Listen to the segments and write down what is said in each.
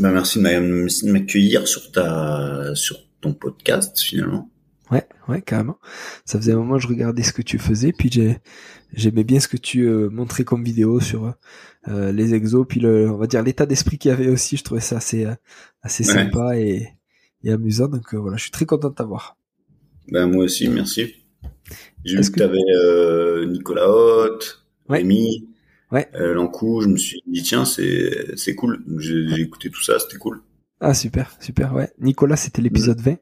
Ben merci de m'accueillir sur ta sur ton podcast finalement. Ouais, ouais, carrément. Ça faisait un moment que je regardais ce que tu faisais, puis j'aimais bien ce que tu euh, montrais comme vidéo sur euh, les exos, puis le, on va dire l'état d'esprit qu'il y avait aussi. Je trouvais ça assez euh, sympa et, et, amusant. Donc voilà, je suis très content de t'avoir. Ben moi aussi, merci. J'ai vu que, tu avais Nicolas Haute, Rémi, ouais. Euh, L'Encou, je me suis dit tiens c'est c'est cool. J'ai écouté tout ça, c'était cool. Ah super, super, ouais. Nicolas c'était l'épisode 20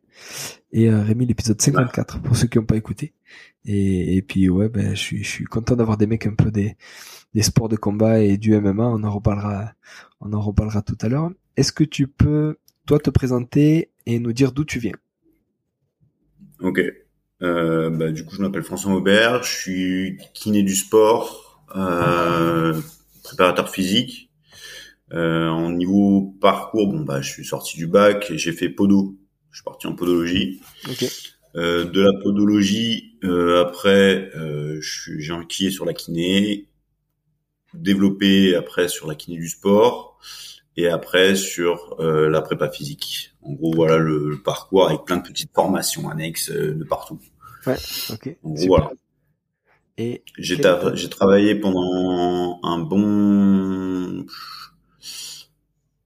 et euh, Rémi l'épisode 54 pour ceux qui n'ont pas écouté. Et, et puis ouais ben je suis je suis content d'avoir des mecs un peu des des sports de combat et du MMA. On en reparlera on en reparlera tout à l'heure. Est-ce que tu peux toi te présenter et nous dire d'où tu viens? Ok. Euh, bah, du coup, je m'appelle François Aubert, je suis kiné du sport, préparateur physique. Euh, en niveau parcours, bon bah je suis sorti du bac et j'ai fait podo. Je suis parti en podologie. Euh, de la podologie, euh, après, euh, j'ai enquillé sur la kiné, développé après sur la kiné du sport et après sur euh, la prépa physique. En gros, voilà le, parcours avec plein de petites formations annexes de partout. Ouais, ok. voilà j'ai travaillé pendant un bon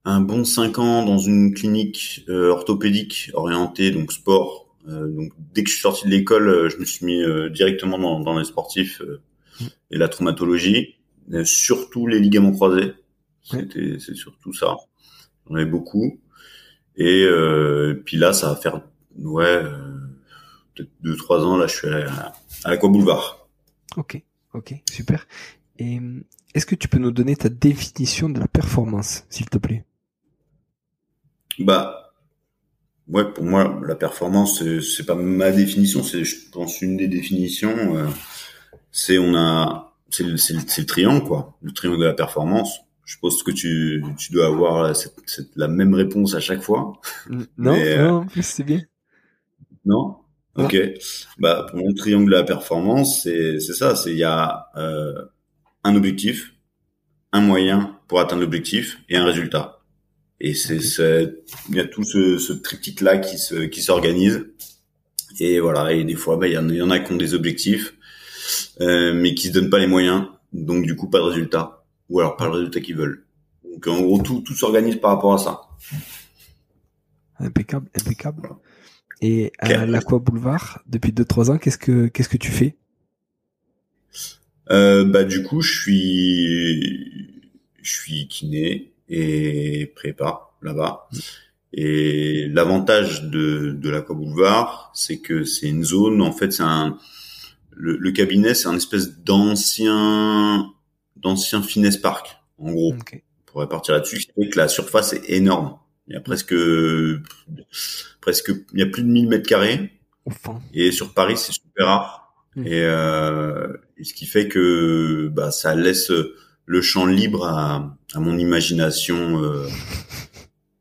un bon cinq ans dans une clinique euh, orthopédique orientée donc sport. Euh, donc dès que je suis sorti de l'école, euh, je me suis mis directement dans, dans les sportifs mm. et la traumatologie, surtout les ligaments croisés. C'était c'est surtout ça. J'en avais beaucoup. Et puis là, ça va faire ouais peut-être deux trois ans là, je suis à, à Boulevard. Ok, ok, super. Et euh, est-ce que tu peux nous donner ta définition de la performance, s'il te plaît? Bah, ouais, pour moi, la performance, c'est pas ma définition, c'est, je pense, une des définitions. Euh, c'est on a, c'est le, le, triangle, quoi, le triangle de la performance. Je pense que tu, tu dois avoir la même réponse à chaque fois. Non, euh, non, c'est bien. Non? Ok. Bah pour mon triangle de la performance, c'est c'est ça. C'est il y a euh, un objectif, un moyen pour atteindre l'objectif et un résultat. Et c'est il y a tout ce, ce triptyque là qui se qui s'organise. Et voilà. Et des fois, bah il y, en, y en a qui ont des objectifs, euh, mais qui se donnent pas les moyens. Donc du coup, pas de résultat. Ou alors pas le résultat qu'ils veulent. Donc en gros, tout tout s'organise par rapport à ça. Impeccable, impeccable. Et à l'Aqua Boulevard, depuis 2-3 ans, qu'est-ce que qu'est-ce que tu fais? Euh, Bah du coup, je suis je suis kiné et prépa là-bas. Mm. Et l'avantage de de l'Aqua Boulevard, c'est que c'est une zone. En fait, c'est un le, cabinet, c'est un espèce d'ancien d'ancien finesse park, en gros. On pourrait partir là-dessus. Ce qui que la surface est énorme. Il y a presque, presque, il y a plus de 1000 mètres carrés. Et sur Paris, c'est super rare. Hmm. Et, euh, et, ce qui fait que bah, ça laisse le champ libre à, à mon imagination, euh,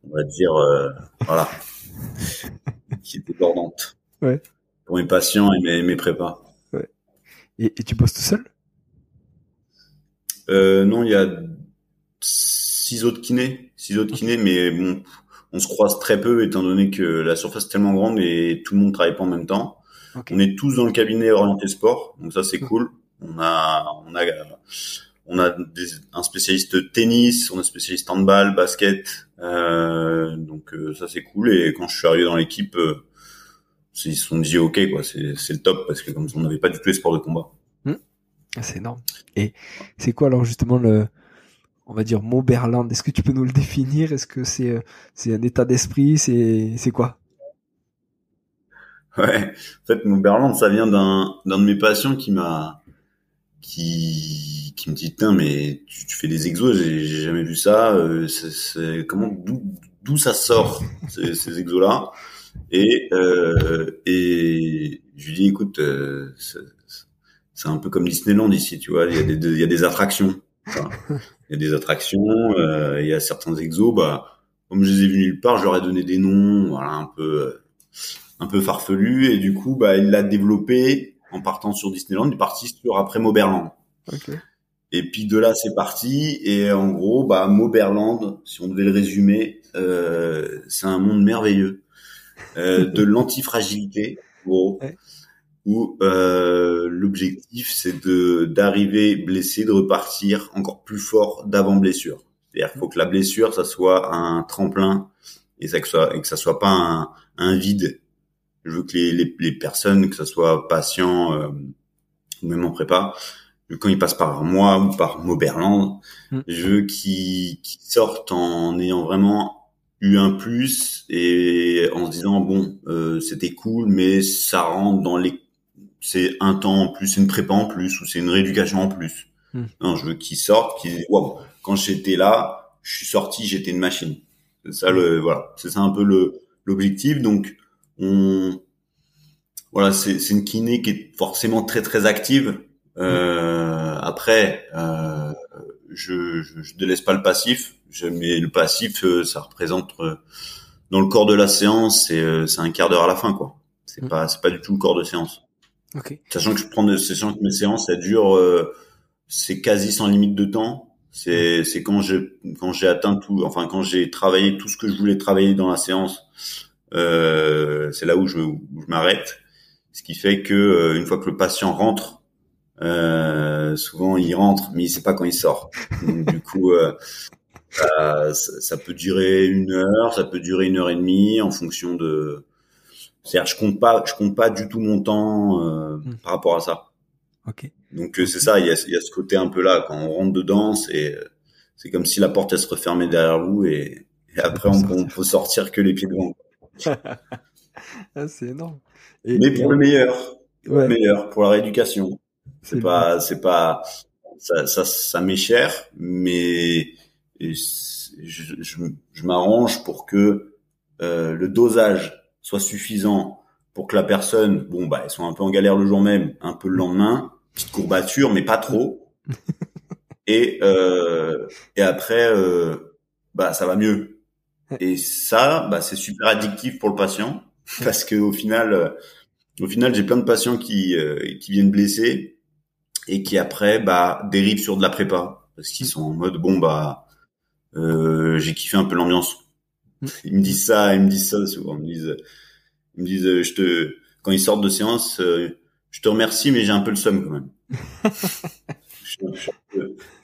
on va dire, euh, voilà, qui est débordante. Ouais. Pour mes patients et mes, mes prépas. Ouais. Et, et tu bosses tout seul? Euh, Non, il y a six autres kinés, six autres kinés, mais bon, on se croise très peu étant donné que la surface est tellement grande et tout le monde travaille pas en même temps. On est tous dans le cabinet orienté sport, donc ça c'est cool. On a, on a, on a des, un spécialiste tennis, on a un spécialiste handball, basket. Euh, donc euh, ça c'est cool. Et quand je suis arrivé dans l'équipe, euh, ils se sont dit ok quoi, c'est c'est le top parce que comme on n'avait pas du tout les sports de combat. Hmm. C'est énorme. Et c'est quoi alors justement le on va dire Moberland Est-ce que tu peux nous le définir? Est-ce que c'est c'est un état d'esprit? C'est c'est quoi? Ouais. En fait, Moberland, ça vient d'un d'un de mes passions qui m'a qui qui me dit putain mais tu, fais des exos j'ai jamais vu ça euh, comment d'où ça sort ces, exos là et euh, et je lui dis écoute euh, c'est un peu comme Disneyland ici tu vois il y a des il y a des attractions il y a des attractions euh, il y a certains exos bah comme je les ai vus nulle part je leur ai donné des noms voilà un peu un peu farfelu et du coup bah il l'a développé en partant sur Disneyland, il est parti sur après Moberland. Et puis de là, c'est parti. Et en gros, bah, Moberland, si on devait le résumer, euh, c'est un monde merveilleux euh, de l'antifragilité, gros, où euh, l'objectif c'est de d'arriver blessé, de repartir encore plus fort d'avant blessure. C'est-à-dire qu'il faut que la blessure, ça soit un tremplin et, ça, que, soit, et que ça soit pas un, un vide je veux que les, les, les personnes, que ce soit patients euh, ou même en prépa, quand ils passent par moi ou par Moberland, mm. je veux qu'ils sortent en ayant vraiment eu un plus et en se disant bon euh, c'était cool mais ça rentre dans les c'est un temps en plus c'est une prépa en plus ou c'est une rééducation en plus mm. non je veux qu'ils sortent qu'ils disent wow, quand j'étais là je suis sorti j'étais une machine c'est ça le voilà c'est ça un peu le l'objectif donc on voilà, c'est une kiné qui est forcément très très active. Euh, après, euh, je, je, je délaisse pas le passif, je, mais le passif, euh, ça représente euh, dans le corps de la séance, c'est euh, c'est un quart d'heure à la fin, quoi. C'est mm. pas c'est pas du tout le corps de séance. Okay. Sachant que je prends sachant que mes séances, ça dure, c'est quasi sans limite de temps. C'est c'est quand j'ai quand j'ai atteint tout, enfin quand j'ai travaillé tout ce que je voulais travailler dans la séance euh, c'est là où je, je m'arrête. Ce qui fait que euh, une fois que le patient rentre, euh, souvent il rentre, mais il sait pas quand il sort. Du coup, euh, ça, ça, peut durer une heure, ça peut durer une heure et demie en fonction de. C'est-à-dire, je compte pas, je compte pas du tout mon temps euh, hmm. par rapport à ça. Ok. Donc c'est ça, il y a, il y a ce côté un peu là quand on rentre dedans, c'est c'est comme si la porte elle se refermait derrière vous et, et après on, on, peut sortir que les pieds devant. ah, c'est énorme. mais pour le meilleur, pour le meilleur, pour la rééducation. C'est pas, c'est pas, ça, ça, ça m'est cher, mais je, je, je m'arrange pour que euh, le dosage soit suffisant pour que la personne, bon bah, elle soit un peu en galère le jour même, un peu le lendemain, petite courbature, mais pas trop. et euh, et après, euh, bah, ça va mieux. Et ça, bah, c'est super addictif pour le patient parce que au final, euh, au final, j'ai plein de patients qui euh, qui viennent blessés et qui après bah dérivent sur de la prépa parce qu'ils sont en mode bon bah euh, j'ai kiffé un peu l'ambiance. Mm. Ils me disent ça, ils me disent ça souvent. Ils me disent, ils me disent, je te quand ils sortent de séance, je te remercie mais j'ai un peu le somme quand même. je, suis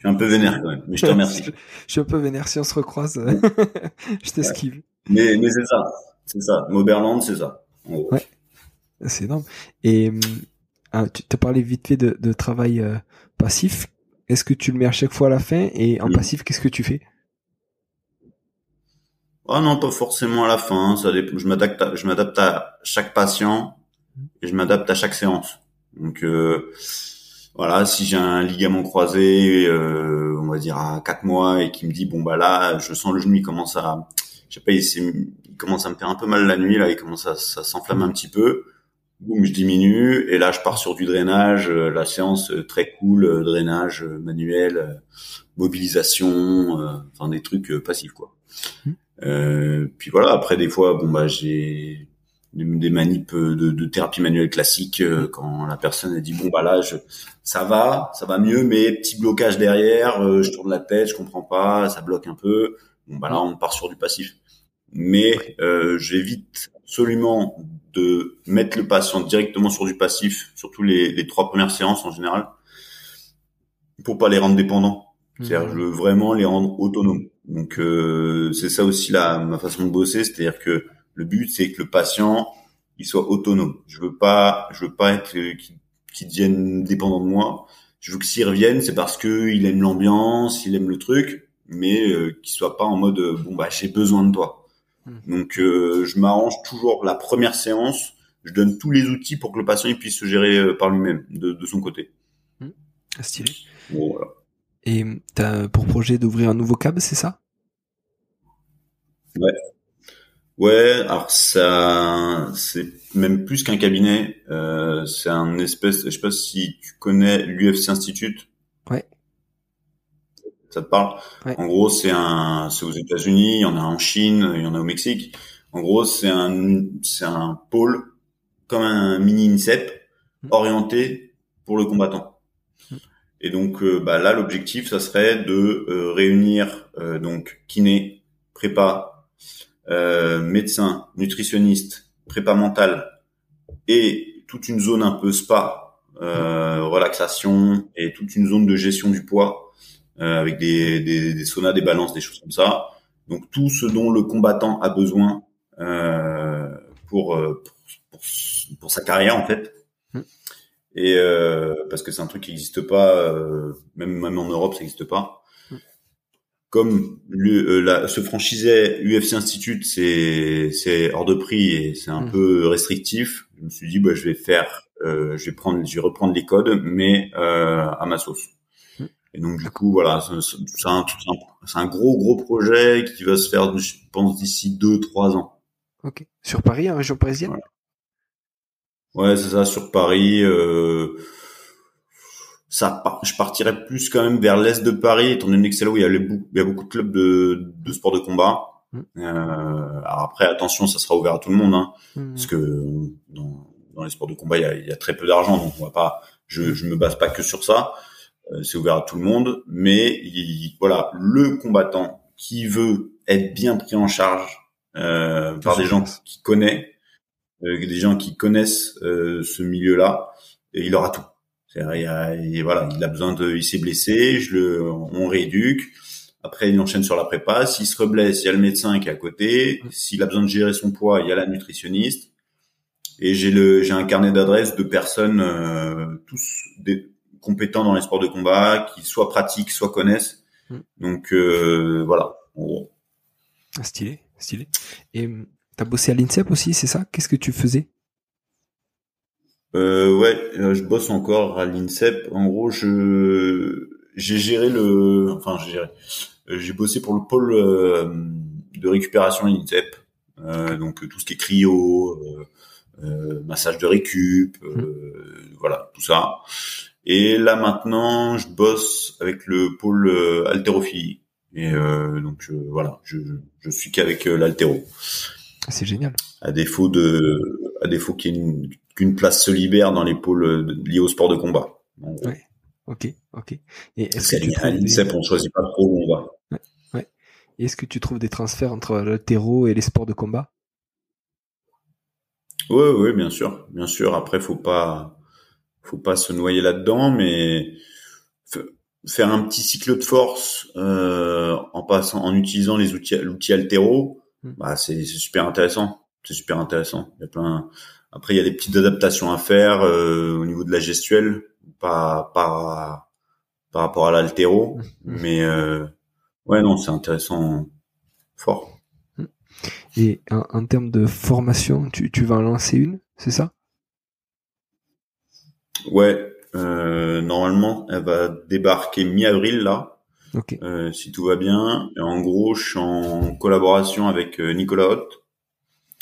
un peu vénère quand même, mais je te remercie. je, suis un peu vénère si on se recroise, je t'esquive. Mais, mais c'est ça, c'est ça. Moberland, c'est ça. Ouais. C'est énorme. Et euh, tu as parlé vite fait de, de travail euh, passif. Est-ce que tu le mets à chaque fois à la fin? Et en passif, qu'est-ce que tu fais? Ah non, pas forcément à la fin. Ça Je m'adapte, je m'adapte à chaque patient et je m'adapte à chaque séance. Donc euh, voilà, si j'ai un ligament croisé, euh, on va dire à quatre mois, et qui me dit bon bah là, je sens le genou, il commence à, je sais pas, il, commence à me faire un peu mal la nuit, là, il commence à, ça s'enflamme un petit peu. Boum, je diminue et là je pars sur du drainage, euh, la séance euh, très cool, drainage manuel, mobilisation, enfin des trucs passifs quoi. Mmh. Puis voilà, après des fois, bon bah j'ai des manips de, de, thérapie manuelle classique euh, quand la personne a dit bon bah là je, ça va ça va mieux mais petit blocage derrière euh, je tourne la tête je comprends pas ça bloque un peu bon bah là on part sur du passif mais euh, j'évite absolument de mettre le patient directement sur du passif surtout les, les trois premières séances en général pour pas les rendre dépendants. C'est-à-dire, Mhm. je veux vraiment les rendre autonomes. Donc, euh, c'est ça aussi la ma façon de bosser, c'est-à-dire que le but, c'est que le patient, il soit autonome. Je veux pas, je veux pas être euh, qu'il qu'il devienne dépendant de moi. Je veux que s'il revienne, c'est parce que il aime l'ambiance, il aime le truc, mais euh, qu'il soit pas en mode euh, bon bah j'ai besoin de toi. Mhm. Donc, euh, je m'arrange toujours la première séance. Je donne tous les outils pour que le patient il puisse se gérer euh, par lui-même, de, de son côté. Ah, Stylé. Bon, voilà. Et t'as pour projet d'ouvrir un nouveau cab, c'est ça? Ouais, alors ça, c'est même plus qu'un cabinet. Euh, c'est un espèce, je sais pas si tu connais l'UFC Institute. Ouais. Ça te parle? Ouais. En gros, c'est un, c'est aux États-Unis, il y en a en Chine, il y en a au Mexique. En gros, c'est un, c'est un pôle comme un mini INSEP Mm. orienté pour le combattant. Et donc, euh, bah, là, l'objectif, ça serait de euh, réunir euh, donc kiné, prépa, médecin, nutritionniste, prépa mentale et toute une zone un peu spa, relaxation et toute une zone de gestion du poids avec des, des, des saunas, des balances, des choses comme ça. Donc tout ce dont le combattant a besoin euh, pour, pour, pour sa carrière en fait. Mm. Et euh, parce que c'est un truc qui n'existe pas, euh, même même en Europe, ça n'existe pas. Mm. Comme le, euh, la, se franchisait UFC Institute, c'est c'est hors de prix et c'est un Mm. peu restrictif. Je me suis dit bah je vais faire, euh, je vais prendre, je vais reprendre les codes, mais euh, à ma sauce. Mm. Et donc du coup voilà, c'est un, un, un gros gros projet qui va se faire, je pense d'ici deux trois ans. Ok. Sur Paris, en région parisienne? Voilà. Ouais, c'est ça, sur Paris. Euh, ça, je partirais plus quand même vers l'est de Paris, étant donné que c'est là où il y a, les il y a beaucoup de clubs de, de sport de combat. Mm. Euh, alors après, attention, ça sera ouvert à tout le monde, hein, Mhm. parce que dans, dans les sports de combat, il y a, il y a très peu d'argent, donc on va pas. Je, je me base pas que sur ça. Euh, c'est ouvert à tout le monde, mais il- voilà, le combattant qui veut être bien pris en charge euh, par des gens passe. qui connaissent, euh, des gens qui connaissent euh, ce milieu-là, et il aura tout. C'est-à-dire, il, y a- il- voilà, il a besoin de, il s'est blessé, je le, on rééduque. Après, il enchaîne sur la prépa. S'il se reblesse, il y a le médecin qui est à côté. S'il a besoin de gérer son poids, il y a la nutritionniste. Et j'ai le, j'ai un carnet d'adresses de personnes, euh, tous des, compétents dans les sports de combat, qui soit pratiquent, soit connaissent. Mm. Donc euh, voilà. Stylé, stylé. Et t'as bossé à l'INSEP aussi, c'est ça? Qu'est-ce que tu faisais? Euh, ouais, je bosse encore à l'INSEP. En gros, je j'ai géré le, enfin j'ai géré, Euh, j'ai bossé pour le pôle euh, de récupération à l'INSEP. Euh, donc tout ce qui est cryo, euh, euh, massage de récup, euh, voilà tout ça. Et là maintenant, je bosse avec le pôle haltérophilie. Et euh, donc euh, voilà, je je suis qu'avec euh, l'haltéro Ah, C'est génial. à défaut de à défaut qu'il y ait une- qu'une place se libère dans les pôles liés au sport de combat. Ouais. Ok, ok. Et Parce est-ce qu'à que, tu l'I- à trouves des... l'INSEP, on choisit pas trop où on va. et est-ce que tu trouves des transferts entre l'haltéro et les sports de combat? Ouais, ouais, bien sûr, bien sûr. Après, faut pas, faut pas se noyer là-dedans, mais faire un petit cycle de force euh, en passant, en utilisant les outils, l'outil altéro. Bah c'est super intéressant. C'est super intéressant. Il y a plein. Après, il y a des petites adaptations à faire euh, au niveau de la gestuelle, pas par par rapport à l'altéro, Mm. mais euh, ouais, non, c'est intéressant, fort. Et en, en termes de formation, tu, tu vas en lancer une, c'est ça? Ouais, euh, normalement, elle va débarquer mi-avril là, Ok, euh, si tout va bien. Et en gros, je suis en collaboration avec euh, Nicolas Hoth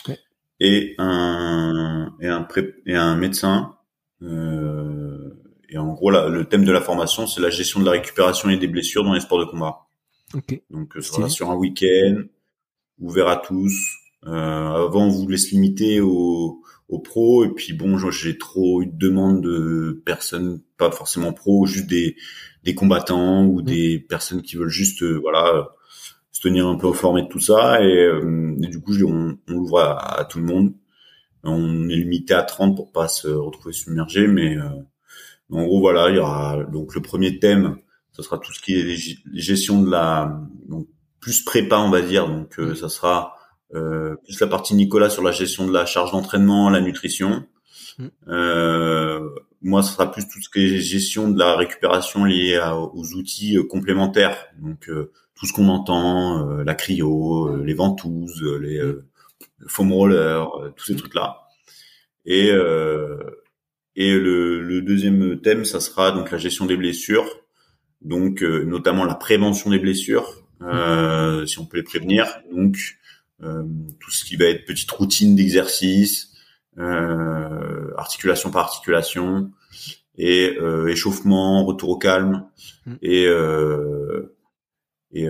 Ouais. et un et un pré- et un médecin. Euh, et en gros, là, le thème de la formation, c'est la gestion de la récupération et des blessures dans les sports de combat. ok. Donc, euh, ça Stylé. sera sur un week-end, ouvert à tous. Euh, avant, on voulait se limiter aux, aux pros. Et puis, bon, j'ai trop eu de demandes de personnes, pas forcément pros, juste des, des combattants ou des personnes qui veulent juste, euh, voilà, se tenir un peu informés de tout ça. Et, euh, et du coup, je- on, on l'ouvre à, à tout le monde. On est limité à 30 pour pas se retrouver submergé, mais euh, en gros, voilà, il y aura donc le premier thème, ça sera tout ce qui est gestion de la donc plus prépa, on va dire. Donc euh, ça sera plus la partie Nicolas sur la gestion de la charge d'entraînement, la nutrition. Mm. Euh, moi, ça sera plus tout ce qui est gestion de la récupération liée aux outils complémentaires. Donc tout ce qu'on entend, la cryo, les ventouses, les foam rollers, tous ces mm. trucs là. Et et le, le, deuxième thème, ça sera donc la gestion des blessures, donc euh, notamment la prévention des blessures, euh, si on peut les prévenir. Donc euh, tout ce qui va être petite routine d'exercice, euh, articulation par articulation, et échauffement, retour au calme, mmh. et, et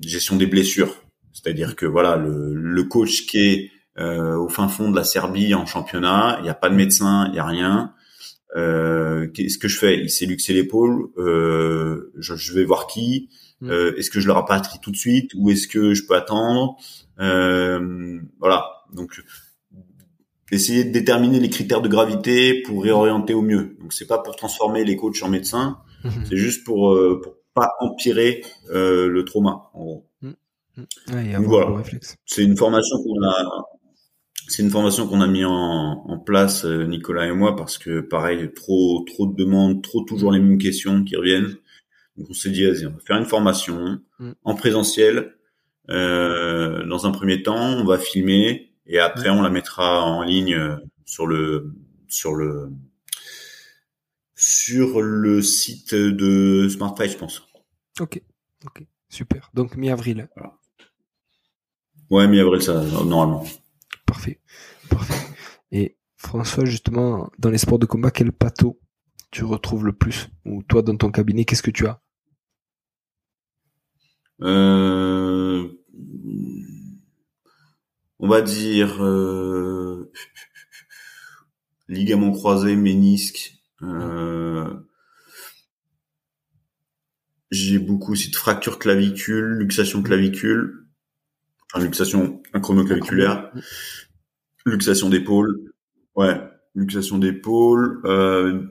gestion des blessures. C'est-à-dire que voilà, le, le coach qui est euh, au fin fond de la Serbie en championnat. Il n'y a pas de médecin, il n'y a rien. Euh, qu'est-ce que je fais? Il s'est luxé l'épaule. Euh, je, je, vais voir qui. Mm. Euh, est-ce que je le rapatrie tout de suite ou est-ce que je peux attendre? Euh, Voilà. Donc essayer de déterminer les critères de gravité pour réorienter au mieux. Donc c'est pas pour transformer les coachs en médecins, mm-hmm. c'est juste pour pour pas empirer le trauma en gros. Mm. Ouais, voilà. C'est une formation qu'on a c'est une formation qu'on a mis en, en, place euh, Nicolas et moi parce que pareil trop trop de demandes, trop toujours les mêmes questions qui reviennent. Donc on s'est dit vas-y on va faire une formation mm. en présentiel. Euh, dans un premier temps, on va filmer et après on la mettra en ligne euh, sur le sur le sur le site de SmartFi, je pense. Ok, ok, super. Donc mi-avril. Voilà. Ouais, mi-avril ça normalement. Parfait. Parfait. Et François, justement, dans les sports de combat, quel pato tu retrouves le plus? Ou toi, dans ton cabinet, qu'est-ce que tu as? Euh... On va dire euh... ligament croisé, ménisque. Euh... J'ai beaucoup aussi de fractures clavicule, luxation clavicule enfin, luxation acromioclaviculaire, luxation d'épaule, ouais, luxation d'épaule, euh,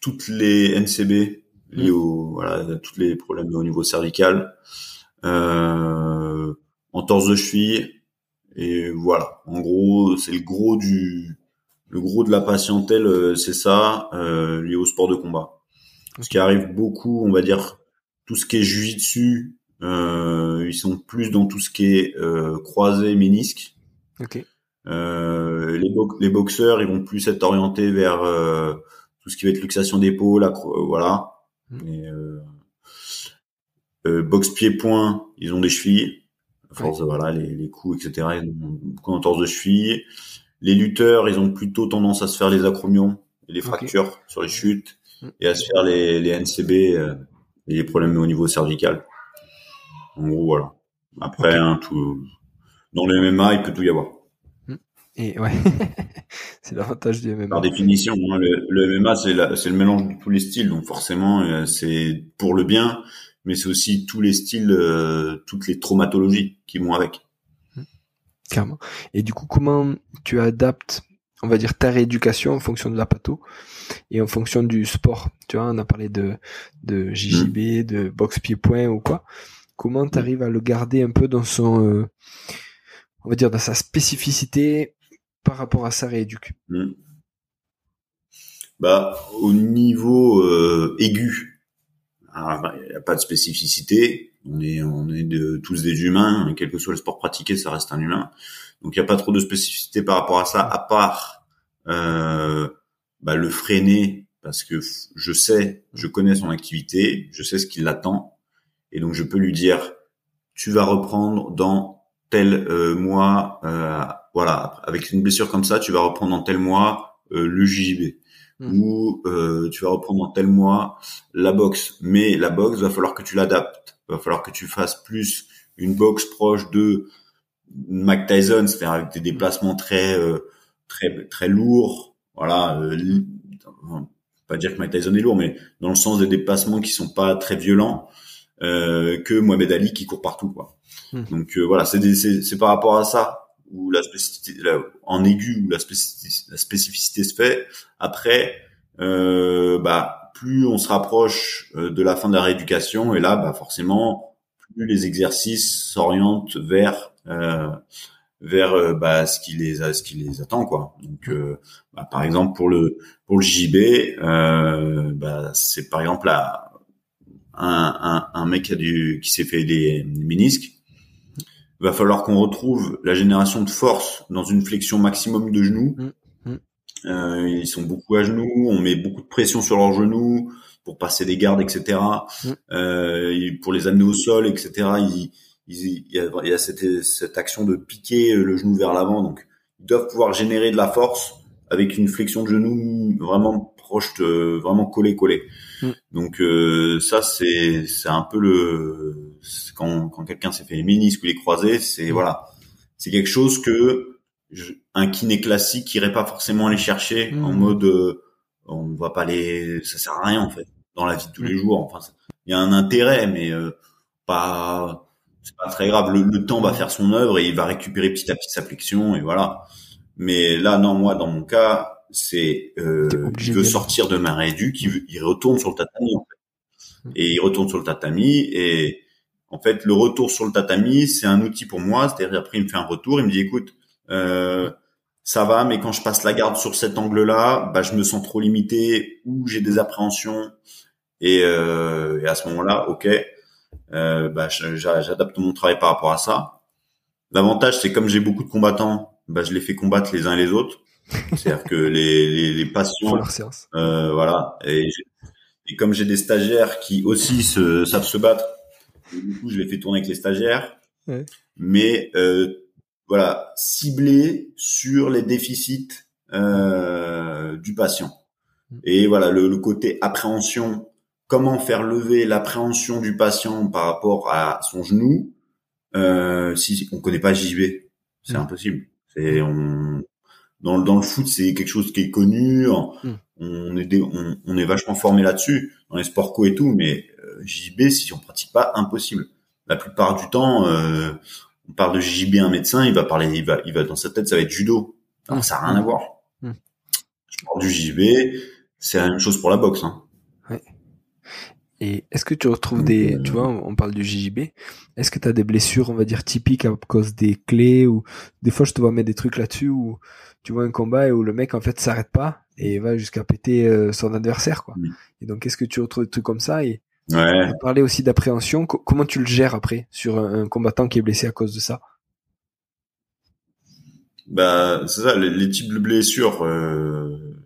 toutes les NCB liées au, voilà, tous les problèmes au niveau cervical, euh, entorse de cheville, et voilà. En gros, c'est le gros du, le gros de la patientèle, euh, c'est ça, euh, lié au sport de combat. Ce qui arrive beaucoup, on va dire, tout ce qui est jujitsu, euh, ils sont plus dans tout ce qui est euh, croisé, ménisque. Okay. Euh, les, les, boxeurs, ils vont plus être orientés vers euh, tout ce qui va être luxation d'épaule, euh, voilà. Mm. Et, boxe pied-point, ils ont des chevilles. Force, voilà, les, les coups, etc. Ils ont beaucoup d'entorse de cheville. Les lutteurs, ils ont plutôt tendance à se faire les acromions et les fractures sur les chutes mm. et à se faire les, les NCB et les problèmes au niveau cervical. En gros, voilà. Après, hein, tout, dans le MMA, il peut tout y avoir. Et ouais, c'est l'avantage du MMA. Par définition, hein, le, MMA, c'est le mélange de tous les styles, donc forcément, euh, c'est pour le bien, mais c'est aussi tous les styles, euh, toutes les traumatologies qui vont avec. Hmm. Clairement. Et du coup, comment tu adaptes, on va dire, ta rééducation en fonction de la pato et en fonction du sport? Tu vois, on a parlé de, de JJB, hmm. de boxe pied-point ou quoi comment tu arrives à le garder un peu dans son, euh, on va dire, dans sa spécificité par rapport à sa rééduque hmm. Bah, au niveau euh, aigu, ah, bah, il n'y a pas de spécificité. On est, on est de, tous des humains, quel que soit le sport pratiqué, ça reste un humain. Donc il n'y a pas trop de spécificité par rapport à ça, à part euh, bah, le freiner, parce que je sais, je connais son activité, je sais ce qui l'attend, et donc je peux lui dire tu vas reprendre dans tel euh, mois euh, voilà avec une blessure comme ça tu vas reprendre dans tel mois euh, le JJB hmm. ou tu vas reprendre dans tel mois la boxe mais la boxe va falloir que tu l'adaptes va falloir que tu fasses plus une boxe proche de Mike Tyson c'est-à-dire avec des déplacements très très très lourds voilà pas dire que Mike Tyson est lourd mais dans le sens des déplacements qui sont pas très violents euh, que Mohamed Ali qui court partout quoi. Hmm. Donc euh, voilà, c'est c'est par rapport à ça où la spécificité en aigu où la spécificité, se fait. Après, euh, bah plus on se rapproche de la fin de la rééducation et là, bah forcément, plus les exercices s'orientent vers vers euh, bah, ce qui les ce qui les attend quoi. Donc euh, bah, par exemple pour le pour le JB, euh, bah, c'est par exemple là, un, un, un mec qui a du qui s'est fait des, des ménisques. Il va falloir qu'on retrouve la génération de force dans une flexion maximum de genoux. Mm, mm. Euh, ils sont beaucoup à genoux, on met beaucoup de pression sur leurs genoux pour passer des gardes, etc. Mm. Euh, pour les amener au sol, etc. Il y a, il y a cette, cette, action de piquer le genou vers l'avant, donc ils doivent pouvoir générer de la force avec une flexion de genou vraiment proche, de, vraiment collé collé. Mm. Donc euh, ça c'est c'est un peu le quand quand quelqu'un s'est fait les ménisques ou les croisés, c'est voilà, c'est quelque chose que un kiné classique irait pas forcément aller chercher en mm. mode euh, on va pas les ça sert à rien en fait dans la vie de tous les jours. Enfin il y a un intérêt mais euh, pas c'est pas très grave. Le, temps va faire son œuvre et il va récupérer petit à petit sa flexion et voilà. Mais là, non, moi, dans mon cas, c'est euh, il veut sortir de ma réduc, il, il retourne sur le tatami en fait. Et il retourne sur le tatami et en fait, le retour sur le tatami, c'est un outil pour moi. C'est-à-dire après, il me fait un retour, il me dit, écoute, euh, ça va, mais quand je passe la garde sur cet angle-là, bah, je me sens trop limité ou j'ai des appréhensions. Et, euh, et à ce moment-là, ok, euh, bah, j'adapte mon travail par rapport à ça. L'avantage, c'est comme j'ai beaucoup de combattants, bah, je les fais combattre les uns et les autres. C'est-à-dire que les, les, les patients, euh, voilà. Et, et comme j'ai des stagiaires qui aussi se, savent se battre, du coup, je les fais tourner avec les stagiaires. Ouais. Mais euh, voilà, ciblé sur les déficits euh, du patient. Mm. Et voilà, le, le côté appréhension comment faire lever l'appréhension du patient par rapport à son genou euh, si on connaît pas JB c'est mm. impossible c'est on dans, dans le foot c'est quelque chose qui est connu mm. On est on, on, est vachement formé là-dessus dans les sports co et tout mais euh, JB si on pratique pas impossible. La plupart du temps euh, on parle de JB un médecin il va parler il va il va dans sa tête ça va être judo. Alors, ça a rien à voir. Mm. je parle du JB c'est la même chose pour la boxe hein. Et est-ce que tu retrouves des, tu vois, on parle du JJB, est-ce que tu as des blessures, on va dire, typiques à cause des clés ou des fois je te vois mettre des trucs là-dessus où tu vois un combat et où le mec en fait s'arrête pas et va jusqu'à péter euh, son adversaire quoi. Et donc est-ce que tu retrouves des trucs comme ça? Et ouais. parler aussi d'appréhension, comment tu le gères après sur un, combattant qui est blessé à cause de ça? Bah c'est ça, les, types de blessures. Euh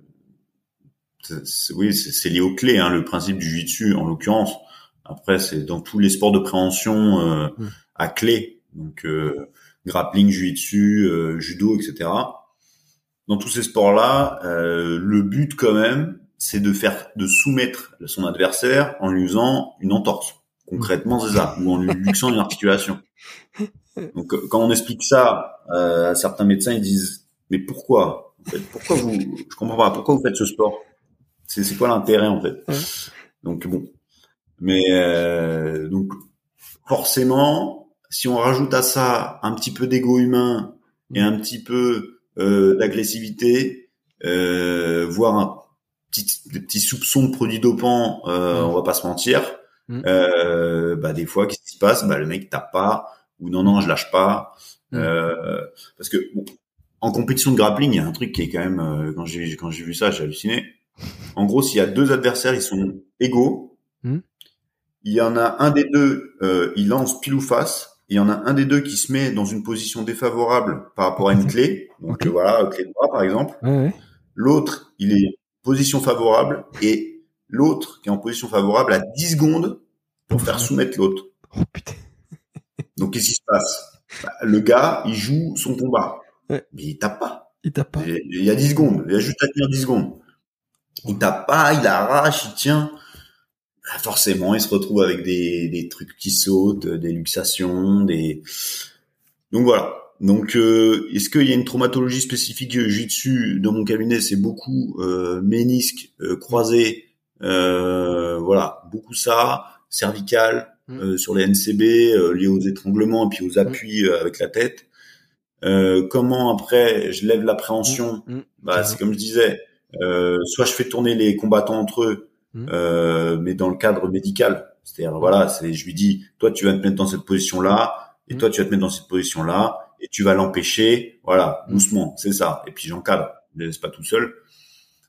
oui, c'est lié aux clés, hein, le principe du jiu-jitsu en l'occurrence. Après, c'est dans tous les sports de préhension euh, mm. à clé, donc euh, grappling, jiu-jitsu, euh, judo, etc. Dans tous ces sports-là, le but quand même, c'est de faire, de soumettre son adversaire en lui faisant une entorse. Concrètement, c'est ça, ou en lui luxant une articulation. Donc, quand on explique ça à certains médecins, ils disent mais pourquoi en fait, Pourquoi vous Je comprends pas. Pourquoi vous faites ce sport? C'est c'est quoi l'intérêt en fait? Donc bon, mais euh, donc forcément, si on rajoute à ça un petit peu d'ego humain et un petit peu euh, d'agressivité, euh, voire un petit, des petits soupçons de produits dopants, euh, on va pas se mentir. Mm. Euh, bah des fois, qu'est-ce qui se passe? Bah le mec tape pas ou non non je lâche pas mm. euh, parce que bon, en compétition de grappling, il y a un truc qui est quand même euh, quand j'ai quand j'ai vu ça, j'ai halluciné en gros, s'il y a deux adversaires, ils sont égaux. Hmm. Il y en a un des deux, euh, il lance pile ou face. Il y en a un des deux qui se met dans une position défavorable par rapport à une clé. Donc voilà, clé de bras par exemple. L'autre, il est position favorable et l'autre qui est en position favorable a 10 secondes pour faire soumettre l'autre. Oh putain. Donc qu'est-ce qui se passe? Bah, Le gars, il joue son combat. Mais il tape pas. Il tape pas. Il y a 10 secondes. Il a juste à tenir 10 secondes il tape pas, il arrache, il tient. Bah, forcément, il se retrouve avec des, des trucs qui sautent, des luxations, des. Donc voilà. Donc, euh, est-ce qu'il y a une traumatologie spécifique dessus dans mon cabinet C'est beaucoup euh, ménisque euh, croisé, euh, voilà, beaucoup ça, cervical mmh. sur les NCB liés aux étranglements et puis aux mmh. appuis avec la tête. comment après je lève l'appréhension? Mmh. Bah, c'est comme je disais, euh, soit je fais tourner les combattants entre eux, mmh. euh, mais dans le cadre médical. C'est-à-dire, voilà, c'est, je lui dis, toi, tu vas te mettre dans cette position-là, et mmh. toi, tu vas te mettre dans cette position-là, et tu vas l'empêcher, voilà, mmh. doucement, c'est ça. Et puis j'encadre, je ne laisse pas tout seul.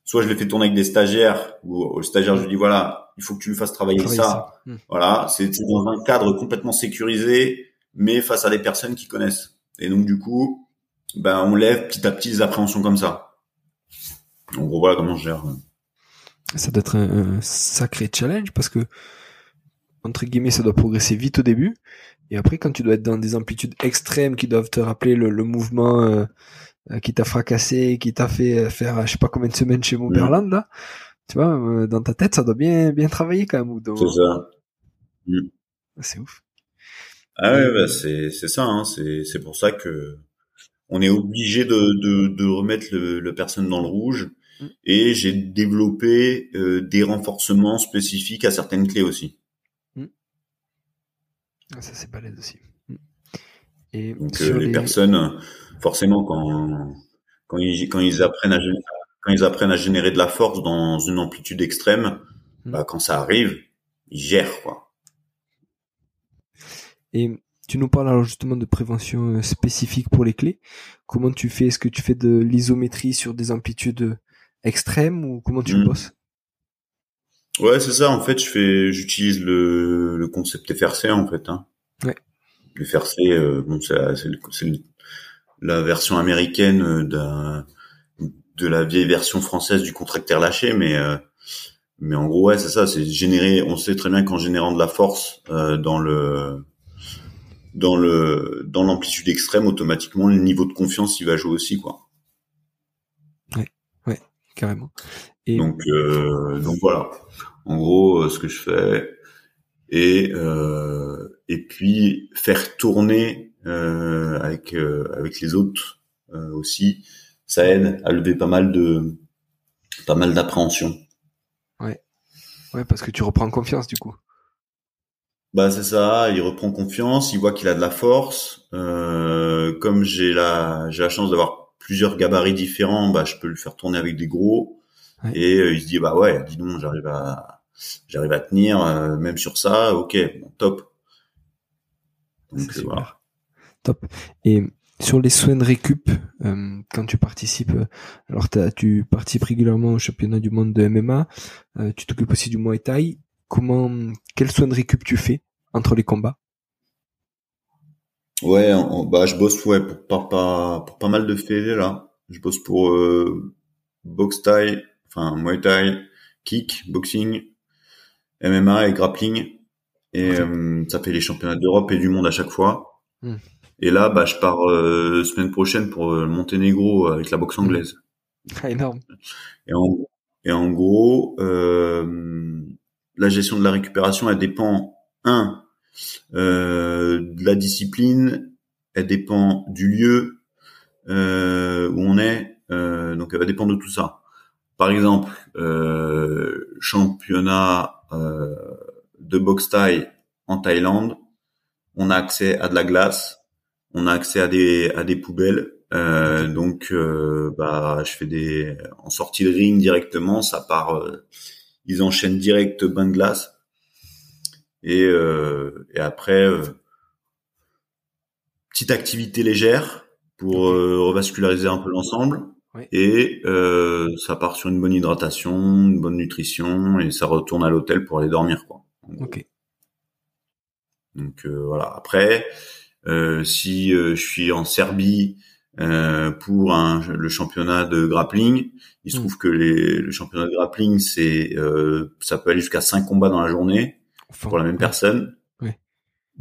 Soit je le fais tourner avec des stagiaires, ou au stagiaire, je lui dis, voilà, il faut que tu lui fasses travailler, ça. Voilà, c'est dans un cadre complètement sécurisé, mais face à des personnes qui connaissent. Et donc, du coup, ben, on lève petit à petit les appréhensions comme ça. En gros, voilà comment je gère. Ça doit être un, sacré challenge parce que, entre guillemets, ça doit progresser vite au début. Et après, quand tu dois être dans des amplitudes extrêmes qui doivent te rappeler le, mouvement euh, euh, qui t'a fracassé, qui t'a fait faire je sais pas combien de semaines chez Montberland, là, tu vois, euh, dans ta tête, ça doit bien, bien travailler quand même. C'est ça. Mm. C'est ouf. Ah ouais, bah c'est, c'est ça, hein, c'est, c'est pour ça que on est obligé de, de, de remettre le, le personne dans le rouge. Et j'ai développé euh, des renforcements spécifiques à certaines clés aussi. Mm. Ah, ça c'est balèze aussi. Mm. Et Donc euh, les, personnes, forcément, quand quand ils quand ils apprennent à quand ils apprennent à générer de la force dans une amplitude extrême, bah, quand ça arrive, ils gèrent quoi. Et tu nous parles alors justement de prévention euh, spécifique pour les clés. Comment tu fais? Est-ce que tu fais de l'isométrie sur des amplitudes extrême ou comment tu hmm. bosses? Ouais, c'est ça. En fait, je fais, j'utilise le, le concept FRC en fait. Hein. Ouais. Le FRC, euh, bon, c'est la version américaine euh, d'un de la vieille version française du contracteur lâché, mais euh, mais en gros, ouais, c'est ça. C'est générer. On sait très bien qu'en générant de la force euh, dans le dans le dans l'amplitude extrême, automatiquement le niveau de confiance il va jouer aussi, quoi carrément. Et... Donc, euh, donc voilà. En gros, euh, ce que je fais et euh, et puis faire tourner euh, avec avec les autres aussi, ça aide à lever pas mal de pas mal d'appréhension. Ouais, ouais, parce que tu reprends confiance du coup. Bah c'est ça, il reprend confiance, il voit qu'il a de la force. comme j'ai la j'ai la chance d'avoir plusieurs gabarits différents, bah, je peux le faire tourner avec des gros. Et euh, il se dit, bah ouais, dis donc, j'arrive à, j'arrive à tenir, euh, même sur ça, ok, top. Donc, voilà. Top. Et sur les soins de récup, euh, quand tu participes, alors tu participes régulièrement au championnat du monde de MMA, tu t'occupes aussi du Muay Thai. Comment, quels soins de récup tu fais entre les combats? Ouais, bah je bosse ouais pour pas, pas pour pas mal de fédés là. Je bosse pour euh, box Thai, enfin Muay Thai, kick, boxing, MMA et grappling. Et euh, ça fait les championnats d'Europe et du monde à chaque fois. Hmm. Et là, bah je pars euh, semaine prochaine pour le Monténégro avec la boxe anglaise. Ah, énorme. Et en, et en gros, la gestion de la récupération, elle dépend un euh, la discipline, elle dépend du lieu euh, où on est, euh, donc elle va dépendre de tout ça. Par exemple, championnat de boxe thaï en Thaïlande, on a accès à de la glace, on a accès à des à des poubelles. Euh, donc, euh, bah, je fais des en sortie de ring directement, ça part. ils enchaînent direct bain de glace. Et, euh, et après, euh, petite activité légère pour euh, revasculariser un peu l'ensemble. Et euh, ça part sur une bonne hydratation, une bonne nutrition, et ça retourne à l'hôtel pour aller dormir. Quoi. Ok. Donc voilà. Après, si je suis en Serbie pour un, le championnat de grappling, il se hmm. trouve que les, le championnat de grappling, c'est ça peut aller jusqu'à 5 combats dans la journée pour la même personne.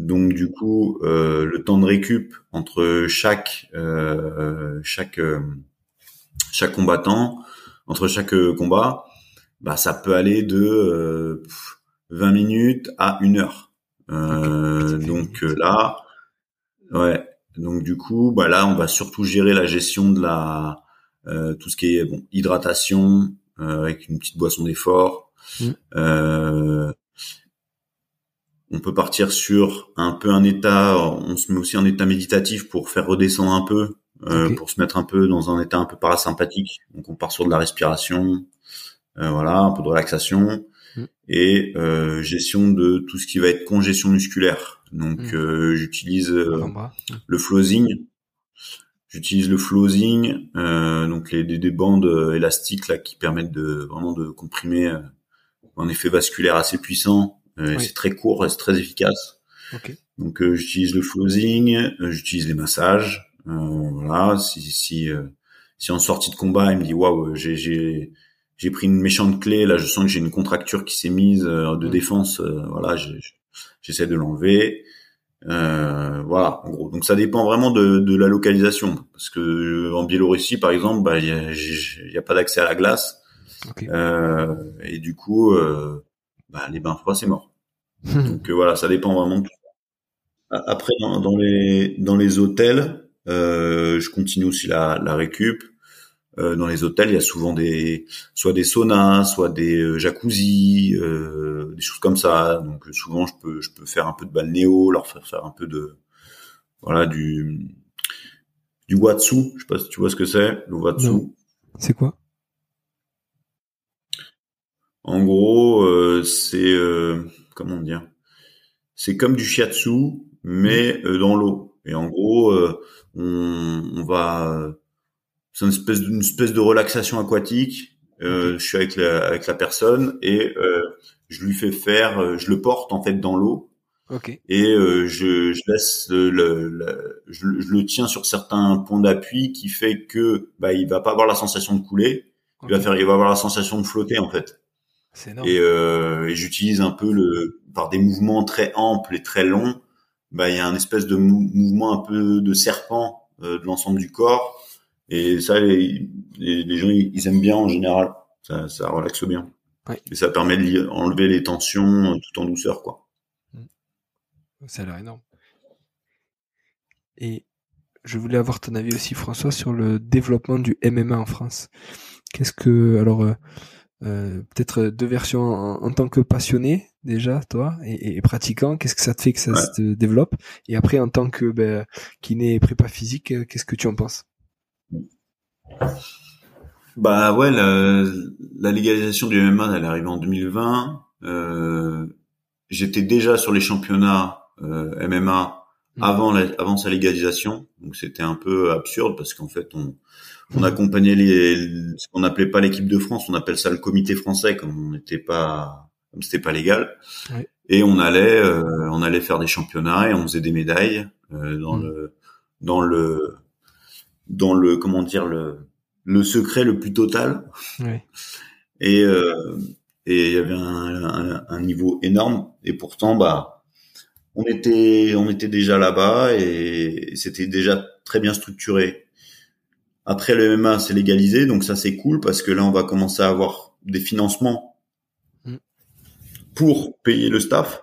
Donc du coup, euh, le temps de récup entre chaque euh, chaque euh, chaque combattant, entre chaque combat, bah ça peut aller de 20 minutes à une heure. donc là, ouais. Donc du coup, bah là, on va surtout gérer la gestion de la tout ce qui est bon hydratation avec une petite boisson d'effort. Mmh on peut partir sur un peu un état, on se met aussi en état méditatif pour faire redescendre un peu, euh, pour se mettre un peu dans un état un peu parasympathique. Donc on part sur de la respiration, euh, voilà, un peu de relaxation. mm. et euh, gestion de tout ce qui va être congestion musculaire. Donc mm. euh, j'utilise le flossing. J'utilise le flossing, donc les, des, bandes élastiques là qui permettent de vraiment de comprimer un effet vasculaire assez puissant. C'est très court, c'est très efficace. Donc j'utilise le flossing, j'utilise les massages. voilà, si si si en sortie de combat il me dit waouh j'ai j'ai j'ai pris une méchante clé, là je sens que j'ai une contracture qui s'est mise euh, de mm. défense, euh, voilà, j'essaie de l'enlever. Euh, voilà, en gros. Donc ça dépend vraiment de, de la localisation, parce que en Biélorussie, par exemple, bah, il y, a, pas d'accès à la glace, euh, et du coup, euh, bah, les bains froids c'est mort. Donc voilà, ça dépend vraiment. De tout. Après, dans, dans, les dans les hôtels, je continue aussi la, la récup. Euh, dans les hôtels, il y a souvent des soit des saunas, soit des euh, jacuzzi, euh, des choses comme ça. Donc souvent, je peux je peux faire un peu de balnéo, leur faire faire un peu de voilà du du watsu. Je sais pas si tu vois ce que c'est le watsu. C'est quoi? En gros, c'est comment dire C'est comme du shiatsu, mais dans l'eau. Et en gros, on, on va c'est une espèce, une espèce de relaxation aquatique. Euh, Je suis avec la, avec la personne et euh, je lui fais faire, euh, je le porte en fait dans l'eau. Okay. Et euh, je, je laisse le, le, je, je, le tiens sur certains points d'appui qui fait que bah il va pas avoir la sensation de couler, il va faire, il va avoir la sensation de flotter en fait. Et, euh, et j'utilise un peu le par des mouvements très amples et très longs, bah il y a un espèce de mouvement un peu de serpent euh, de l'ensemble du corps et ça, les, les, gens, ils aiment bien en général. Ça, ça relaxe bien. Et ça permet d'enlever les tensions euh, tout en douceur, quoi. Mm. Ça a l'air énorme. Et je voulais avoir ton avis aussi, François, sur le développement du MMA en France. Qu'est-ce que, alors, euh, euh peut-être deux versions en, tant que passionné déjà, toi, et, et pratiquant. Qu'est-ce que ça te fait que ça se développe? Et après, en tant que ben, kiné prépa physique, euh, qu'est-ce que tu en penses? Bah ouais, la, la, légalisation du MMA, elle est arrivée en 2020. Euh, J'étais déjà sur les championnats euh, MMA mmh. avant, la, avant sa légalisation, donc c'était un peu absurde parce qu'en fait on, on accompagnait les, ce qu'on n'appelait pas l'équipe de France, on appelle ça le comité français comme on n'était pas, comme c'était pas légal. Et on allait, euh, on allait faire des championnats et on faisait des médailles euh, dans mmh. le, dans le dans le comment dire le le secret le plus total. Et euh, et il y avait un, un, niveau énorme et pourtant bah on était on était déjà là-bas et c'était déjà très bien structuré. Après le MMA c'est légalisé donc ça c'est cool parce que là on va commencer à avoir des financements mm. pour payer le staff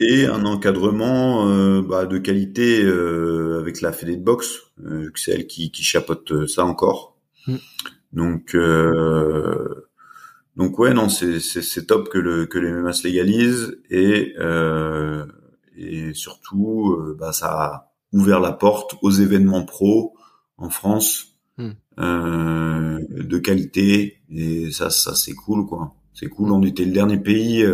et un encadrement euh, bah, de qualité euh, avec la fédé de boxe, euh, c'est elle qui, qui chapeaute euh, ça encore. Mm. Donc donc ouais non c'est c'est top que le que les MMA se légalise et et surtout bah ça a ouvert la porte aux événements pro en France mm. de qualité et ça ça c'est cool quoi c'est cool on était le dernier pays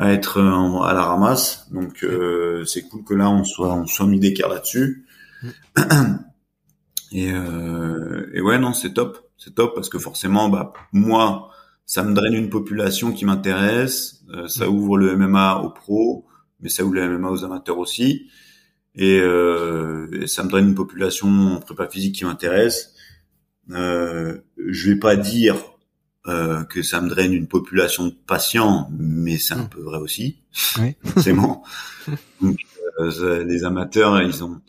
à être à la ramasse. Donc euh, c'est cool que là on soit on soit mis d'écart là-dessus. Et, euh, et ouais non c'est top, c'est top parce que forcément bah moi ça me draine une population qui m'intéresse, euh, ça ouvre le MMA aux pros, mais ça ouvre le MMA aux amateurs aussi. Et, euh, et ça me draine une population en prépa physique qui m'intéresse. Euh, je vais pas dire euh, que ça me draine une population de patients, mais c'est un hmm. peu vrai aussi, oui. forcément. Donc, euh, les amateurs, ils ont,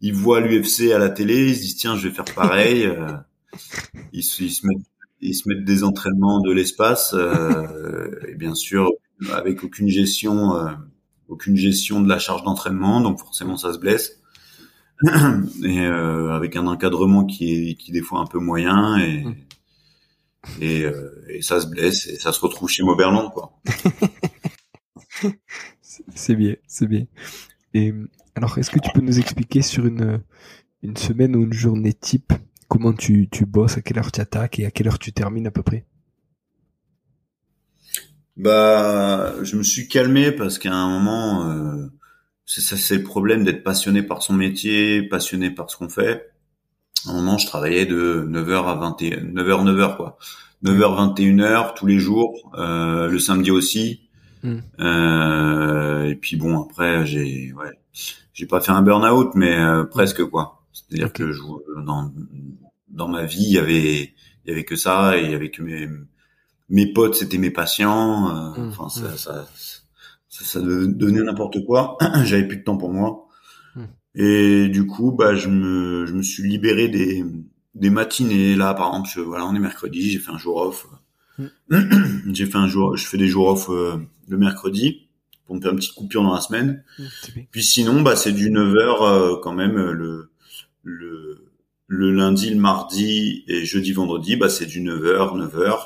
ils voient l'UFC à la télé, ils se disent tiens, je vais faire pareil. Euh, ils, ils, se mettent, ils se mettent des entraînements de l'espace, euh, et bien sûr avec aucune gestion, aucune gestion de la charge d'entraînement, donc forcément ça se blesse. et avec un encadrement qui est qui est des fois un peu moyen et hmm et, euh, et, ça se blesse et ça se retrouve chez Mauberland quoi. c'est bien, c'est bien. Et alors, est-ce que tu peux nous expliquer sur une une semaine ou une journée type comment tu tu bosses, à quelle heure tu attaques et à quelle heure tu termines à peu près? Bah, je me suis calmé parce qu'à un moment, euh, c'est ça, c'est le problème d'être passionné par son métier, passionné par ce qu'on fait. À un moment, je travaillais de 9h à 21, 9h, 9h, quoi. 9h, 21h tous les jours, euh, le samedi aussi. Mm. Euh, et puis bon, après, j'ai, ouais, j'ai pas fait un burn-out, mais euh, presque, quoi. C'est-à-dire que je, dans, dans ma vie, il y avait, il y avait que ça, et il y avait que mes, mes potes, c'était mes patients. euh, Mm, Enfin, ça, mm. ça, ça, ça devenait n'importe quoi. J'avais plus de temps pour moi. Mm. Et du coup, bah, je me, je me suis libéré des, des matinées. Là, par exemple, je- voilà, on est mercredi, j'ai fait un jour off. j'ai fait un jour, je fais des jours off euh, le mercredi pour me faire une petite coupure dans la semaine. Puis sinon, bah, c'est du 9h quand même euh, le, le, le lundi, le mardi et jeudi, vendredi, bah, c'est du 9h, 9h.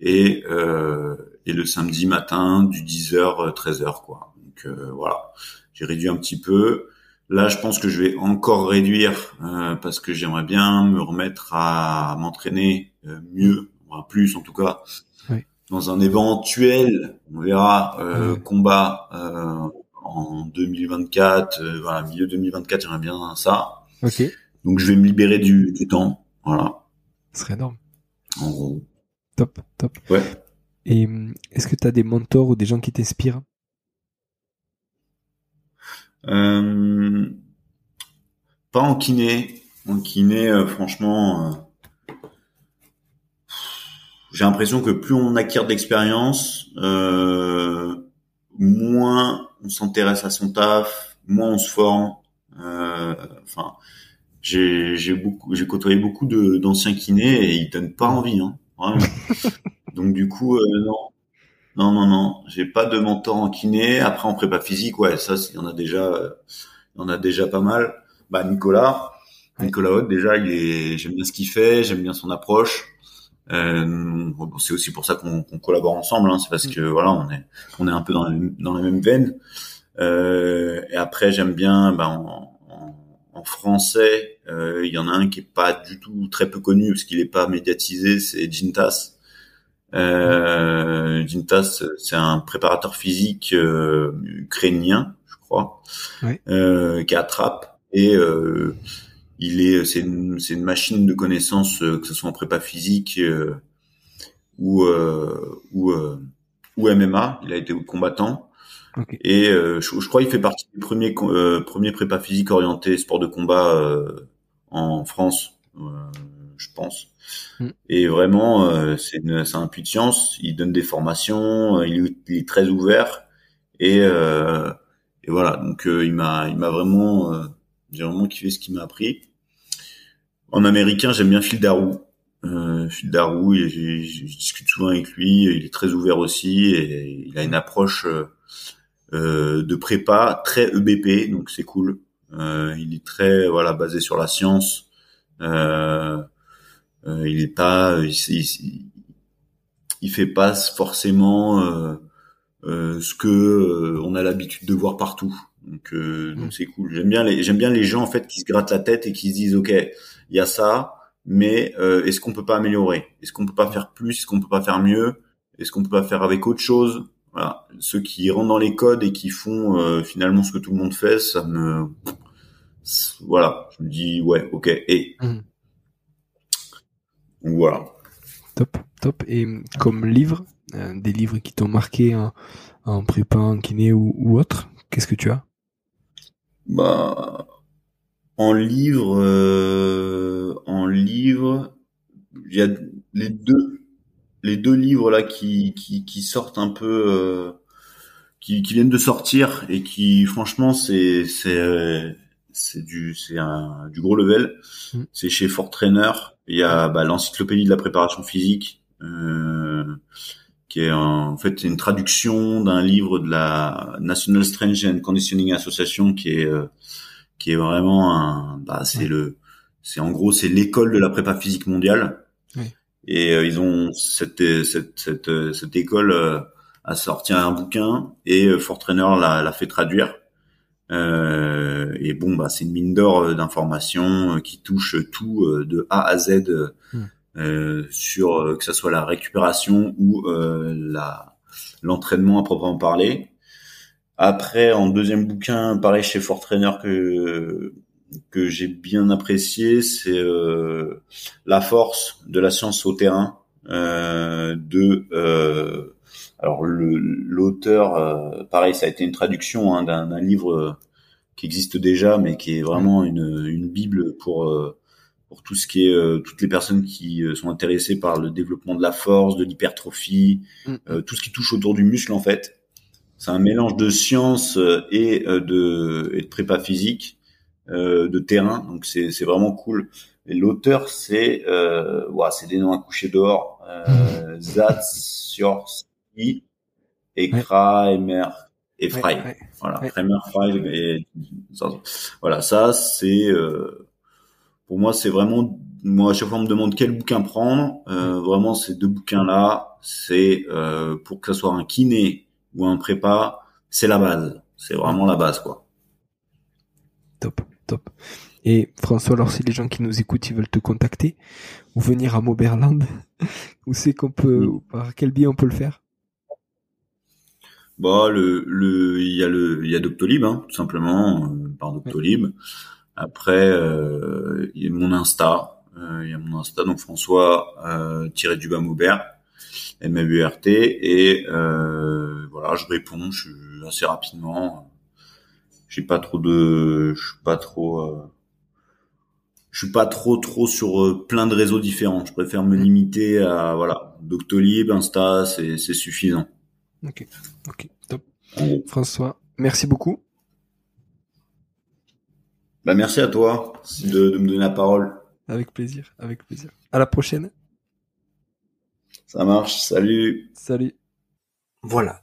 Et, euh, et le samedi matin, du 10h, 13h, quoi. Donc euh, voilà, j'ai réduit un petit peu. Là, je pense que je vais encore réduire euh, parce que j'aimerais bien me remettre à m'entraîner mieux, enfin, plus en tout cas, Oui. dans un éventuel, on verra, euh, combat euh, en 2024, euh, voilà, milieu 2024, j'aimerais bien ça. Ok, Donc je vais me libérer du, du temps, voilà, ce serait énorme. en gros. Top, top. Ouais. Et hum, est-ce que tu as des mentors ou des gens qui t'inspirent? Euh, pas en kiné. En kiné, euh, franchement, euh, j'ai l'impression que plus on acquiert d'expérience, euh, moins on s'intéresse à son taf, moins on se forme. Euh, Enfin, j'ai j'ai beaucoup, j'ai côtoyé beaucoup de d'anciens kinés et ils donnent pas envie, hein, vraiment. Donc du coup, euh, non. Non, non, non, j'ai pas de mentor en kiné. Après, en prépa physique, ouais, ça, il y en a déjà, euh, il y en a déjà pas mal. Bah, Nicolas. Nicolas Haute, déjà, il est, j'aime bien ce qu'il fait, j'aime bien son approche. Euh, bon, c'est aussi pour ça qu'on qu'on collabore ensemble, hein, c'est parce Mm. que voilà, on est, on est un peu dans la même, dans la même veine. Euh, et après, j'aime bien, bah, en, en, en français, euh, il y en a un qui est pas du tout très peu connu parce qu'il est pas médiatisé, c'est Gintas. Euh, Gintas, c'est un préparateur physique euh, ukrainien, je crois, euh, qui attrape et euh, il est, c'est une, une machine de connaissances, euh, que ce soit en prépa physique euh, ou euh, ou euh, ou MMA. Il a été combattant Et euh, je, je crois qu'il fait partie des premiers euh, premiers prépa physique orientés sport de combat euh, en France, euh, je pense. Mm. Et vraiment, euh, c'est un puits de science. Il donne des formations, euh, il, est- il est très ouvert et euh, et voilà. Donc euh, il m'a il m'a vraiment euh, j'ai vraiment kiffé ce qu'il m'a appris. En américain, j'aime bien Phil Darrow. Euh, Phil Darrow, il- je, discute souvent avec lui. Il est très ouvert aussi et il a une approche de prépa très EBP, donc c'est cool. Euh, il est très voilà basé sur la science. Euh, euh, il est pas, il, il, il fait pas forcément euh, euh, ce que euh, on a l'habitude de voir partout. Donc euh, donc c'est cool. J'aime bien les j'aime bien les gens en fait qui se grattent la tête et qui se disent ok il y a ça, mais euh, est-ce qu'on peut pas améliorer? Est-ce qu'on peut pas faire plus? Est-ce qu'on peut pas faire mieux? Est-ce qu'on peut pas faire avec autre chose? Voilà, ceux qui rentrent dans les codes et qui font euh, finalement ce que tout le monde fait, ça me voilà, je me dis ouais ok et Mhm. donc voilà. Top, top. Et comme livre, euh, des livres qui t'ont marqué en, en prépa, en kiné ou, ou autre, qu'est-ce que tu as? Bah, en livre, euh, en livre, il y a les deux, les deux livres là qui qui, qui sortent un peu, euh, qui, qui viennent de sortir et qui, franchement, c'est c'est euh, c'est du c'est un du gros level. Mm. C'est chez Fort Trainer. Il y a bah, l'encyclopédie de la préparation physique. Euh, qui est en, en fait une traduction d'un livre de la National Strength and Conditioning Association qui est euh, qui est vraiment un bah c'est Ouais. le c'est en gros c'est l'école de la prépa physique mondiale Ouais. Et euh, ils ont cette cette cette, euh, cette école euh, a sorti un bouquin et euh, Fort Trainer l'a l'a fait traduire euh, et bon bah c'est une mine d'or euh, d'informations euh, qui touche tout euh, de A à Z euh, Mm. euh, sur euh, que ça soit la récupération ou euh, la l'entraînement à proprement parler. Après, en deuxième bouquin, pareil chez Fort Trainer que que j'ai bien apprécié, c'est euh, la force de la science au terrain euh, de euh, alors l'auteur euh, pareil ça a été une traduction hein, d'un livre qui existe déjà mais qui est vraiment une, une bible pour pour tout ce qui est toutes les personnes qui sont intéressées par le développement de la force, de l'hypertrophie, mm. tout ce qui touche autour du muscle en fait. C'est un mélange de science et de, et de prépa physique euh, de terrain, donc c'est c'est vraiment cool. Et l'auteur c'est euh, c'est des noms à coucher dehors. Euh, Zatsiorsky et Kramer et Fry. Voilà, Kramer, Fry et voilà, ça c'est euh, pour moi c'est vraiment moi à chaque fois on me demande quel bouquin prendre. Euh, vraiment ces deux bouquins là, c'est euh, pour que ça soit un kiné ou un prépa, c'est la base. C'est vraiment la base quoi. Top top. Et François, alors si les gens qui nous écoutent, ils veulent te contacter ou venir à Moberland, où c'est qu'on peut, par quel biais on peut le faire? Bah, le, le, il y a le, il y a Doctolib, hein, tout simplement, euh, par Doctolib. Après, euh, il y a mon Insta, euh, il y a mon Insta, donc François euh, tiré du bas Maubert, M A U R T, et voilà, je réponds, je assez rapidement j'ai pas trop de, je suis pas trop, euh, je suis pas trop trop sur euh, plein de réseaux différents. Je préfère me limiter à voilà, Doctolib, Insta, c'est c'est suffisant. Ok, ok, top. François, merci beaucoup. Bah merci à toi de, de me donner la parole. Avec plaisir, avec plaisir. À la prochaine. Ça marche. Salut. Salut. Voilà.